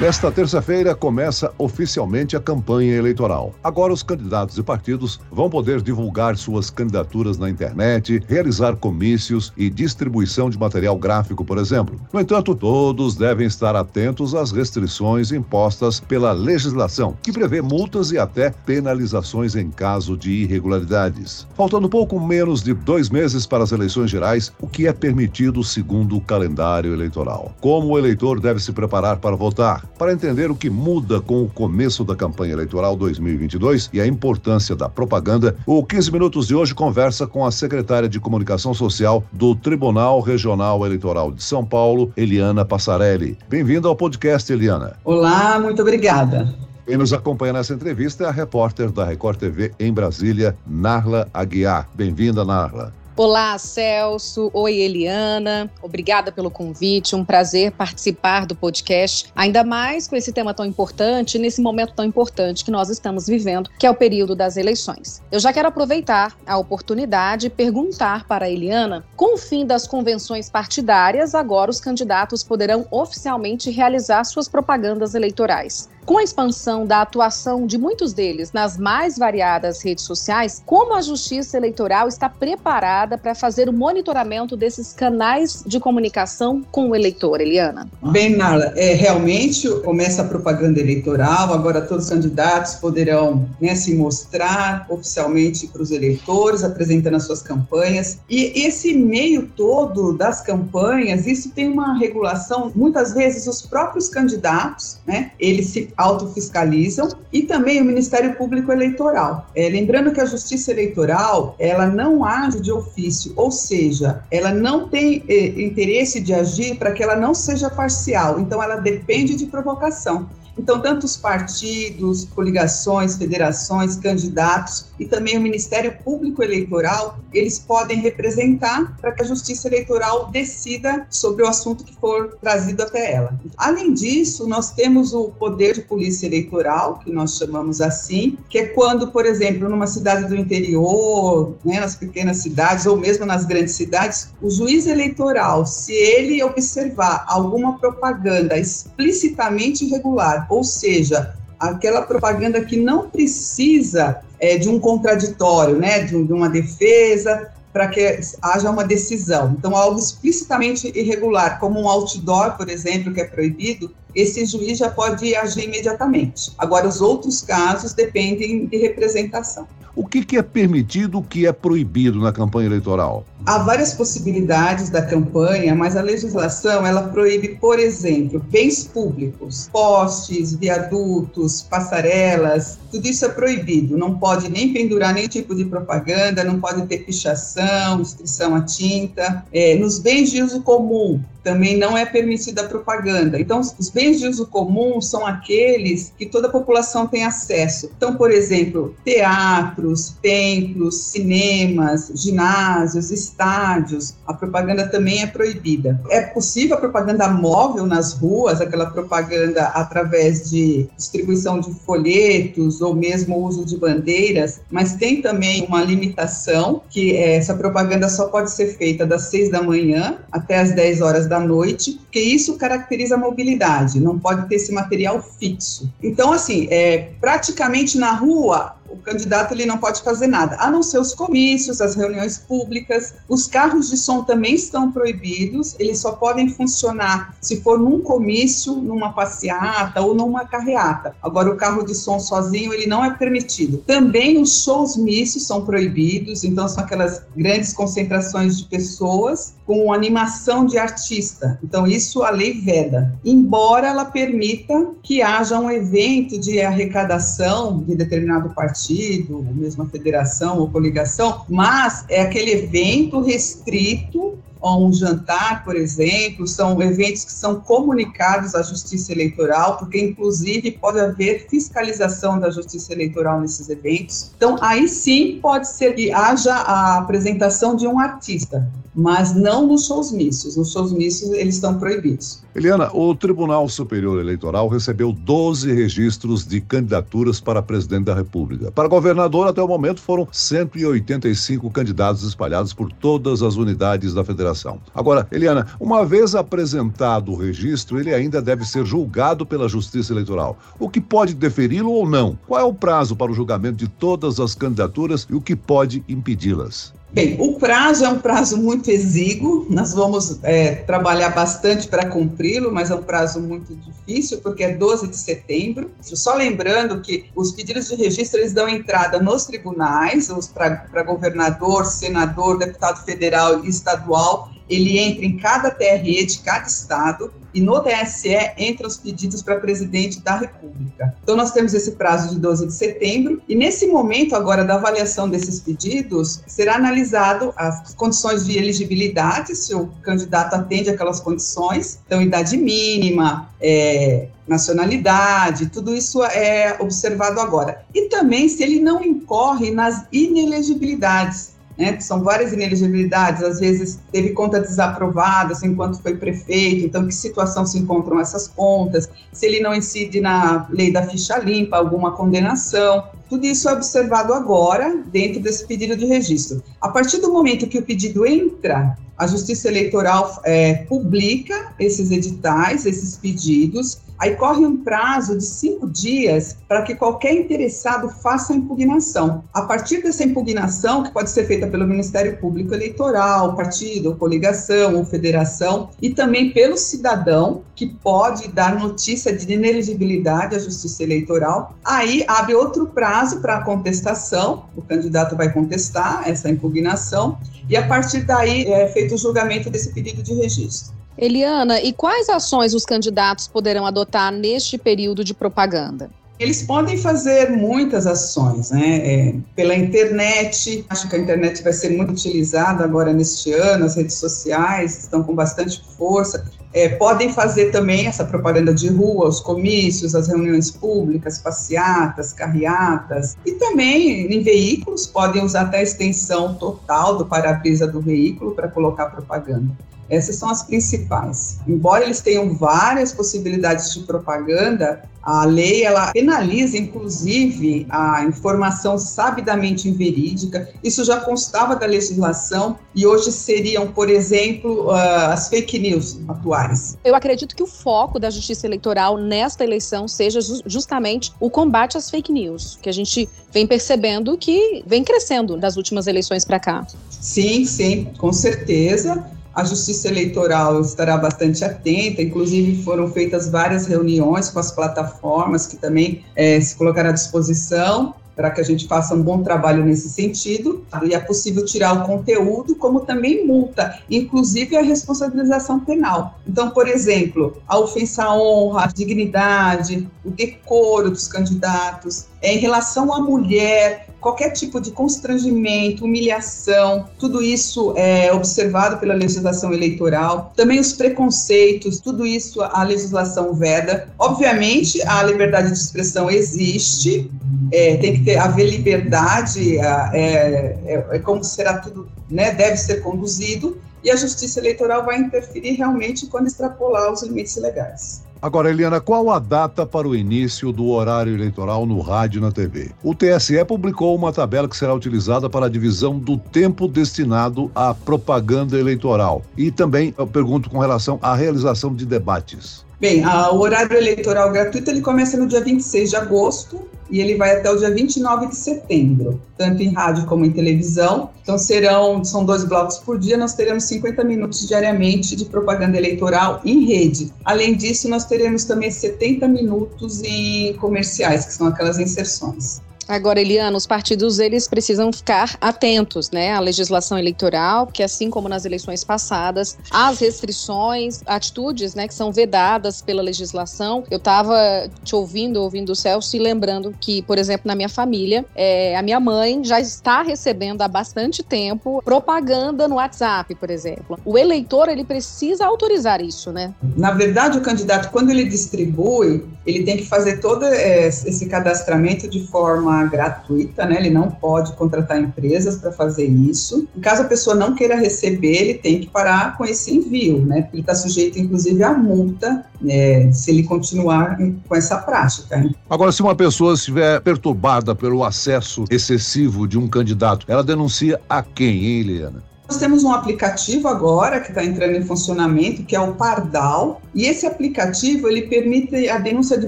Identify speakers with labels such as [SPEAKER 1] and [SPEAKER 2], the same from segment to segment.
[SPEAKER 1] Nesta terça-feira começa oficialmente a campanha eleitoral. Agora os candidatos e partidos vão poder divulgar suas candidaturas na internet, realizar comícios e distribuição de material gráfico, por exemplo. No entanto, todos devem estar atentos às restrições impostas pela legislação, que prevê multas e até penalizações em caso de irregularidades. Faltando pouco menos de dois meses para as eleições gerais, o que é permitido segundo o calendário eleitoral. Como o eleitor deve se preparar para votar? Para entender o que muda com o começo da campanha eleitoral 2022 e a importância da propaganda, o 15 Minutos de hoje conversa com a secretária de Comunicação Social do Tribunal Regional Eleitoral de São Paulo, Eliana Passarelli. Bem-vinda ao podcast, Eliana.
[SPEAKER 2] Olá, muito obrigada.
[SPEAKER 1] Quem nos acompanha nessa entrevista é a repórter da Record TV em Brasília, Narla Aguiar. Bem-vinda, Narla.
[SPEAKER 3] Olá, Celso. Oi, Eliana. Obrigada pelo convite. Um prazer participar do podcast, ainda mais com esse tema tão importante, nesse momento tão importante que nós estamos vivendo, que é o período das eleições. Eu já quero aproveitar a oportunidade e perguntar para a Eliana: com o fim das convenções partidárias, agora os candidatos poderão oficialmente realizar suas propagandas eleitorais. Com a expansão da atuação de muitos deles nas mais variadas redes sociais, como a Justiça Eleitoral está preparada para fazer o monitoramento desses canais de comunicação com o eleitor, Eliana?
[SPEAKER 2] Bem, Nala, é, realmente começa a propaganda eleitoral, agora todos os candidatos poderão né, se mostrar oficialmente para os eleitores, apresentando as suas campanhas. E esse meio todo das campanhas, isso tem uma regulação, muitas vezes os próprios candidatos, né, eles se autofiscalizam e também o Ministério Público Eleitoral. É, lembrando que a Justiça Eleitoral, ela não age de ofício, ou seja, ela não tem eh, interesse de agir para que ela não seja parcial, então ela depende de provocação. Então, tanto os partidos, coligações, federações, candidatos e também o Ministério Público Eleitoral, eles podem representar para que a Justiça Eleitoral decida sobre o assunto que for trazido até ela. Além disso, nós temos o poder de polícia eleitoral, que nós chamamos assim, que é quando, por exemplo, numa cidade do interior, né, nas pequenas cidades ou mesmo nas grandes cidades, o juiz eleitoral, se ele observar alguma propaganda explicitamente irregular ou seja, aquela propaganda que não precisa é, de um contraditório, né, de, de uma defesa, para que haja uma decisão. Então, algo explicitamente irregular, como um outdoor, por exemplo, que é proibido, esse juiz já pode agir imediatamente. Agora, os outros casos dependem de representação.
[SPEAKER 1] O que, que é permitido, o que é proibido na campanha eleitoral?
[SPEAKER 2] Há várias possibilidades da campanha, mas a legislação ela proíbe, por exemplo, bens públicos, postes, viadutos, passarelas, tudo isso é proibido. Não pode nem pendurar nenhum tipo de propaganda, não pode ter pichação, inscrição a tinta. É, nos bens de uso comum, também não é permitida a propaganda. Então, os bens de uso comum são aqueles que toda a população tem acesso. Então, por exemplo, teatros, templos, cinemas, ginásios, estádios, a propaganda também é proibida. É possível a propaganda móvel nas ruas, aquela propaganda através de distribuição de folhetos ou mesmo uso de bandeiras, mas tem também uma limitação que essa propaganda só pode ser feita das seis da manhã até as 10 horas da noite, porque isso caracteriza a mobilidade, não pode ter esse material fixo. Então, assim, é, praticamente na rua, o candidato ele não pode fazer nada, a não ser os comícios, as reuniões públicas. Os carros de som também estão proibidos, eles só podem funcionar se for num comício, numa passeata ou numa carreata. Agora, o carro de som sozinho ele não é permitido. Também os shows mistos são proibidos, então são aquelas grandes concentrações de pessoas com animação de artista. Então, isso a lei veda. Embora ela permita que haja um evento de arrecadação de determinado partido partido, ou mesmo a federação ou coligação, mas é aquele evento restrito ou um jantar, por exemplo, são eventos que são comunicados à Justiça Eleitoral, porque inclusive pode haver fiscalização da Justiça Eleitoral nesses eventos. Então, aí sim pode ser que haja a apresentação de um artista, mas não nos shows missos. Nos shows missos eles estão proibidos.
[SPEAKER 1] Eliana, o Tribunal Superior Eleitoral recebeu 12 registros de candidaturas para presidente da República. Para governador, até o momento, foram 185 candidatos espalhados por todas as unidades da federação. Agora, Eliana, uma vez apresentado o registro, ele ainda deve ser julgado pela Justiça Eleitoral. O que pode deferi-lo ou não? Qual é o prazo para o julgamento de todas as candidaturas e o que pode impedi-las?
[SPEAKER 2] Bem, o prazo é um prazo muito exíguo, nós vamos é, trabalhar bastante para cumpri-lo, mas é um prazo muito difícil, porque é 12 de setembro. Só lembrando que os pedidos de registro eles dão entrada nos tribunais, para governador, senador, deputado federal e estadual, ele entra em cada TRE de cada estado e no TSE entra os pedidos para presidente da República. Então nós temos esse prazo de 12 de setembro e nesse momento agora da avaliação desses pedidos será analisado as condições de elegibilidade, se o candidato atende aquelas condições, então idade mínima, é, nacionalidade, tudo isso é observado agora. E também se ele não incorre nas inelegibilidades né? São várias inelegibilidades, às vezes teve conta desaprovada assim, enquanto foi prefeito, então que situação se encontram essas contas, se ele não incide na lei da ficha limpa, alguma condenação. Tudo isso é observado agora dentro desse pedido de registro. A partir do momento que o pedido entra, a Justiça Eleitoral é, publica esses editais, esses pedidos, aí corre um prazo de cinco dias para que qualquer interessado faça a impugnação. A partir dessa impugnação, que pode ser feita pelo Ministério Público Eleitoral, partido, coligação ou federação, e também pelo cidadão, que pode dar notícia de inelegibilidade à Justiça Eleitoral, aí abre outro prazo para a contestação, o candidato vai contestar essa impugnação, e a partir daí é feito o julgamento desse pedido de registro.
[SPEAKER 3] Eliana, e quais ações os candidatos poderão adotar neste período de propaganda?
[SPEAKER 2] Eles podem fazer muitas ações, né? É, pela internet, acho que a internet vai ser muito utilizada agora neste ano, as redes sociais estão com bastante força. É, podem fazer também essa propaganda de rua, os comícios, as reuniões públicas, passeatas, carreatas, e também em veículos podem usar até a extensão total do para-brisa do veículo para colocar propaganda. Essas são as principais. Embora eles tenham várias possibilidades de propaganda, a lei ela penaliza inclusive a informação sabidamente inverídica. Isso já constava da legislação e hoje seriam, por exemplo, uh, as fake news atuais.
[SPEAKER 3] Eu acredito que o foco da Justiça Eleitoral nesta eleição seja justamente o combate às fake news, que a gente vem percebendo que vem crescendo das últimas eleições para cá.
[SPEAKER 2] Sim, sim, com certeza a Justiça Eleitoral estará bastante atenta, inclusive foram feitas várias reuniões com as plataformas que também é, se colocaram à disposição para que a gente faça um bom trabalho nesse sentido. E é possível tirar o conteúdo, como também multa, inclusive a responsabilização penal. Então, por exemplo, a ofensa à honra, a dignidade, o decoro dos candidatos, é, em relação à mulher, qualquer tipo de constrangimento, humilhação, tudo isso é observado pela legislação eleitoral. Também os preconceitos, tudo isso a legislação veda. Obviamente, a liberdade de expressão existe, é, tem que ter, haver liberdade, é, é, é como será tudo, né, deve ser conduzido, e a justiça eleitoral vai interferir realmente quando extrapolar os limites legais.
[SPEAKER 1] Agora, Eliana, qual a data para o início do horário eleitoral no rádio e na TV? O TSE publicou uma tabela que será utilizada para a divisão do tempo destinado à propaganda eleitoral. E também eu pergunto com relação à realização de debates.
[SPEAKER 2] Bem, a, o horário eleitoral gratuito ele começa no dia 26 de agosto e ele vai até o dia 29 de setembro, tanto em rádio como em televisão. Então serão, são dois blocos por dia, nós teremos 50 minutos diariamente de propaganda eleitoral em rede. Além disso, nós teremos também 70 minutos em comerciais, que são aquelas inserções.
[SPEAKER 3] Agora, Eliana, os partidos eles precisam ficar atentos, né, à legislação eleitoral, porque assim como nas eleições passadas, as restrições, atitudes, né, que são vedadas pela legislação. Eu estava te ouvindo, ouvindo o Celso e lembrando que, por exemplo, na minha família, é, a minha mãe já está recebendo há bastante tempo propaganda no WhatsApp, por exemplo. O eleitor ele precisa autorizar isso, né?
[SPEAKER 2] Na verdade, o candidato quando ele distribui, ele tem que fazer todo é, esse cadastramento de forma gratuita, né? Ele não pode contratar empresas para fazer isso. Caso a pessoa não queira receber, ele tem que parar com esse envio, né? Ele está sujeito, inclusive, à multa né? se ele continuar com essa prática.
[SPEAKER 1] Agora, se uma pessoa estiver perturbada pelo acesso excessivo de um candidato, ela denuncia a quem, hein, Eliana?
[SPEAKER 2] Nós temos um aplicativo agora que está entrando em funcionamento, que é o Pardal, e esse aplicativo ele permite a denúncia de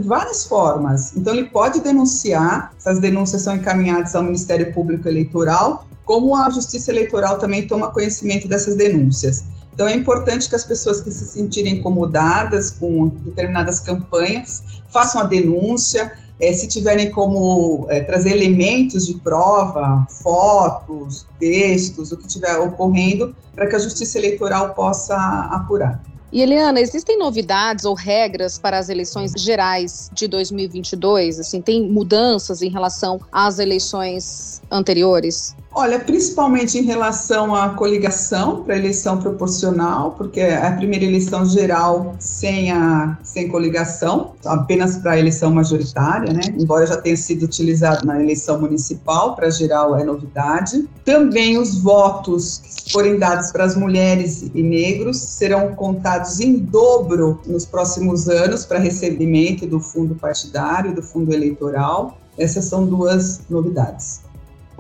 [SPEAKER 2] várias formas. Então ele pode denunciar, essas denúncias são encaminhadas ao Ministério Público Eleitoral, como a Justiça Eleitoral também toma conhecimento dessas denúncias. Então é importante que as pessoas que se sentirem incomodadas com determinadas campanhas façam a denúncia, é, se tiverem como é, trazer elementos de prova, fotos, textos, o que estiver ocorrendo, para que a Justiça Eleitoral possa apurar.
[SPEAKER 3] E Eliana, existem novidades ou regras para as eleições gerais de 2022? Assim, tem mudanças em relação às eleições anteriores?
[SPEAKER 2] Olha, principalmente em relação à coligação para eleição proporcional, porque é a primeira eleição geral sem a sem coligação, apenas para eleição majoritária, né? Embora já tenha sido utilizado na eleição municipal, para geral é novidade. Também os votos que forem dados para as mulheres e negros serão contados em dobro nos próximos anos para recebimento do fundo partidário, do fundo eleitoral. Essas são duas novidades.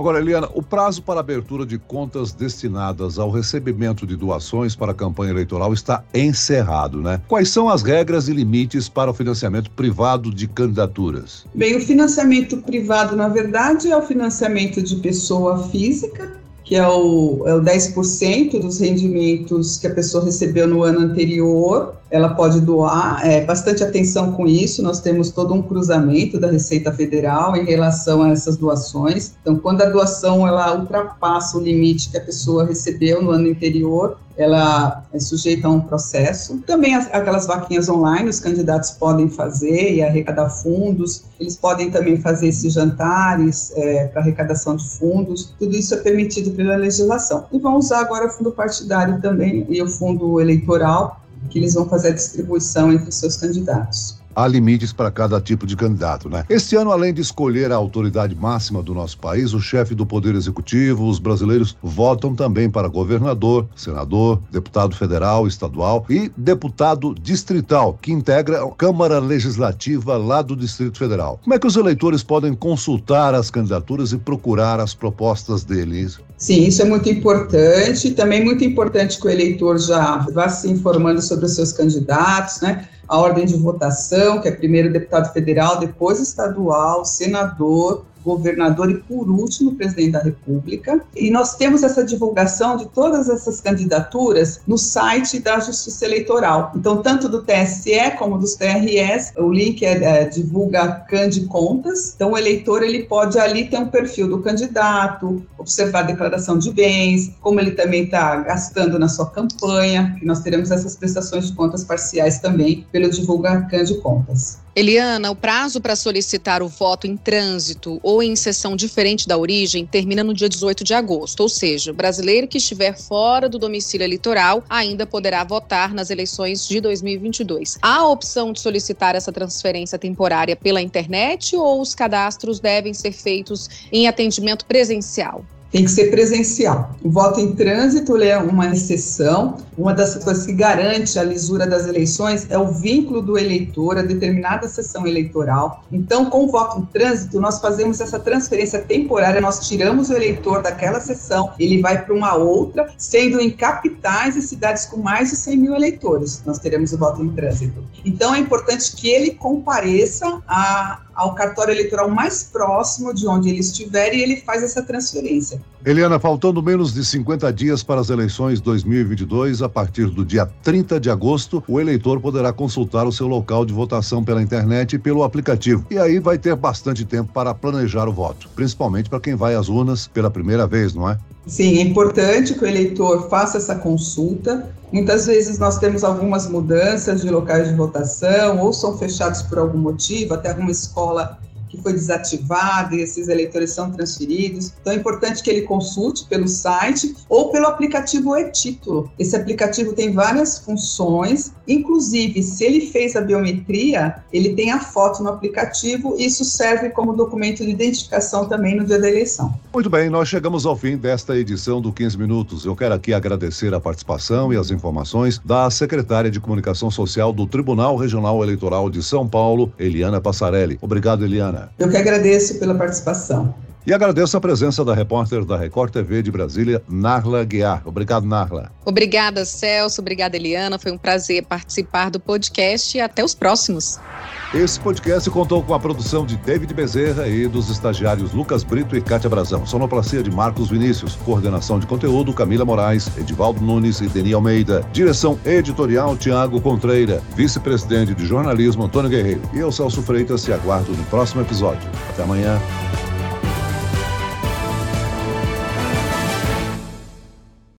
[SPEAKER 1] Agora, Eliana, o prazo para abertura de contas destinadas ao recebimento de doações para a campanha eleitoral está encerrado, né? Quais são as regras e limites para o financiamento privado de candidaturas?
[SPEAKER 2] Bem, o financiamento privado, na verdade, é o financiamento de pessoa física, que é o, é o 10% dos rendimentos que a pessoa recebeu no ano anterior ela pode doar, é, bastante atenção com isso, nós temos todo um cruzamento da Receita Federal em relação a essas doações, então quando a doação ela ultrapassa o limite que a pessoa recebeu no ano anterior, ela é sujeita a um processo. Também aquelas vaquinhas online, os candidatos podem fazer e arrecadar fundos, eles podem também fazer esses jantares é, para arrecadação de fundos, tudo isso é permitido pela legislação. E vão usar agora o fundo partidário também e o fundo eleitoral que eles vão fazer a distribuição entre os seus candidatos
[SPEAKER 1] há limites para cada tipo de candidato, né? Este ano, além de escolher a autoridade máxima do nosso país, o chefe do Poder Executivo, os brasileiros votam também para governador, senador, deputado federal, estadual e deputado distrital, que integra a Câmara Legislativa lá do Distrito Federal. Como é que os eleitores podem consultar as candidaturas e procurar as propostas deles?
[SPEAKER 2] Sim, isso é muito importante. Também muito importante que o eleitor já vá se informando sobre os seus candidatos, né? A ordem de votação, que é primeiro deputado federal, depois estadual, senador, governador e, por último, presidente da República. E nós temos essa divulgação de todas essas candidaturas no site da Justiça Eleitoral. Então, tanto do TSE como dos TRS, o link é, é divulga Cande Contas. Então, o eleitor ele pode ali ter um perfil do candidato, observar a declaração de bens, como ele também está gastando na sua campanha, que nós teremos essas prestações de contas parciais também pelo divulga Cande Contas.
[SPEAKER 3] Eliana, o prazo para solicitar o voto em trânsito ou em sessão diferente da origem termina no dia 18 de agosto, ou seja, o brasileiro que estiver fora do domicílio eleitoral ainda poderá votar nas eleições de 2022. Há a opção de solicitar essa transferência temporária pela internet ou os cadastros devem ser feitos em atendimento presencial?
[SPEAKER 2] Tem que ser presencial. O voto em trânsito é uma exceção. Uma das coisas que garante a lisura das eleições é o vínculo do eleitor a determinada sessão eleitoral. Então, com o voto em trânsito, nós fazemos essa transferência temporária, nós tiramos o eleitor daquela sessão, ele vai para uma outra, sendo em capitais e cidades com mais de 100 mil eleitores. Nós teremos o voto em trânsito. Então, é importante que ele compareça a ao cartório eleitoral mais próximo de onde ele estiver e ele faz essa transferência.
[SPEAKER 1] Eliana, faltando menos de 50 dias para as eleições 2022, a partir do dia 30 de agosto, o eleitor poderá consultar o seu local de votação pela internet e pelo aplicativo. E aí vai ter bastante tempo para planejar o voto, principalmente para quem vai às urnas pela primeira vez, não é?
[SPEAKER 2] Sim, é importante que o eleitor faça essa consulta. Muitas vezes nós temos algumas mudanças de locais de votação, ou são fechados por algum motivo, até alguma escola que foi desativado e esses eleitores são transferidos. Então é importante que ele consulte pelo site ou pelo aplicativo e-título. Esse aplicativo tem várias funções, inclusive se ele fez a biometria, ele tem a foto no aplicativo e isso serve como documento de identificação também no dia da eleição.
[SPEAKER 1] Muito bem, nós chegamos ao fim desta edição do 15 Minutos. Eu quero aqui agradecer a participação e as informações da secretária de Comunicação Social do Tribunal Regional Eleitoral de São Paulo, Eliana Passarelli. Obrigado, Eliana.
[SPEAKER 2] Eu que agradeço pela participação.
[SPEAKER 1] E agradeço a presença da repórter da Record TV de Brasília, Narla Guiar. Obrigado, Narla.
[SPEAKER 3] Obrigada, Celso. Obrigada, Eliana. Foi um prazer participar do podcast e até os próximos.
[SPEAKER 1] Esse podcast contou com a produção de David Bezerra e dos estagiários Lucas Brito e Kátia Brazão. Sonoplastia de Marcos Vinícius. Coordenação de conteúdo Camila Moraes, Edivaldo Nunes e Deni Almeida. Direção editorial Tiago Contreira. Vice-presidente de jornalismo Antônio Guerreiro. E eu, Celso Freitas, te aguardo no próximo episódio. Até amanhã.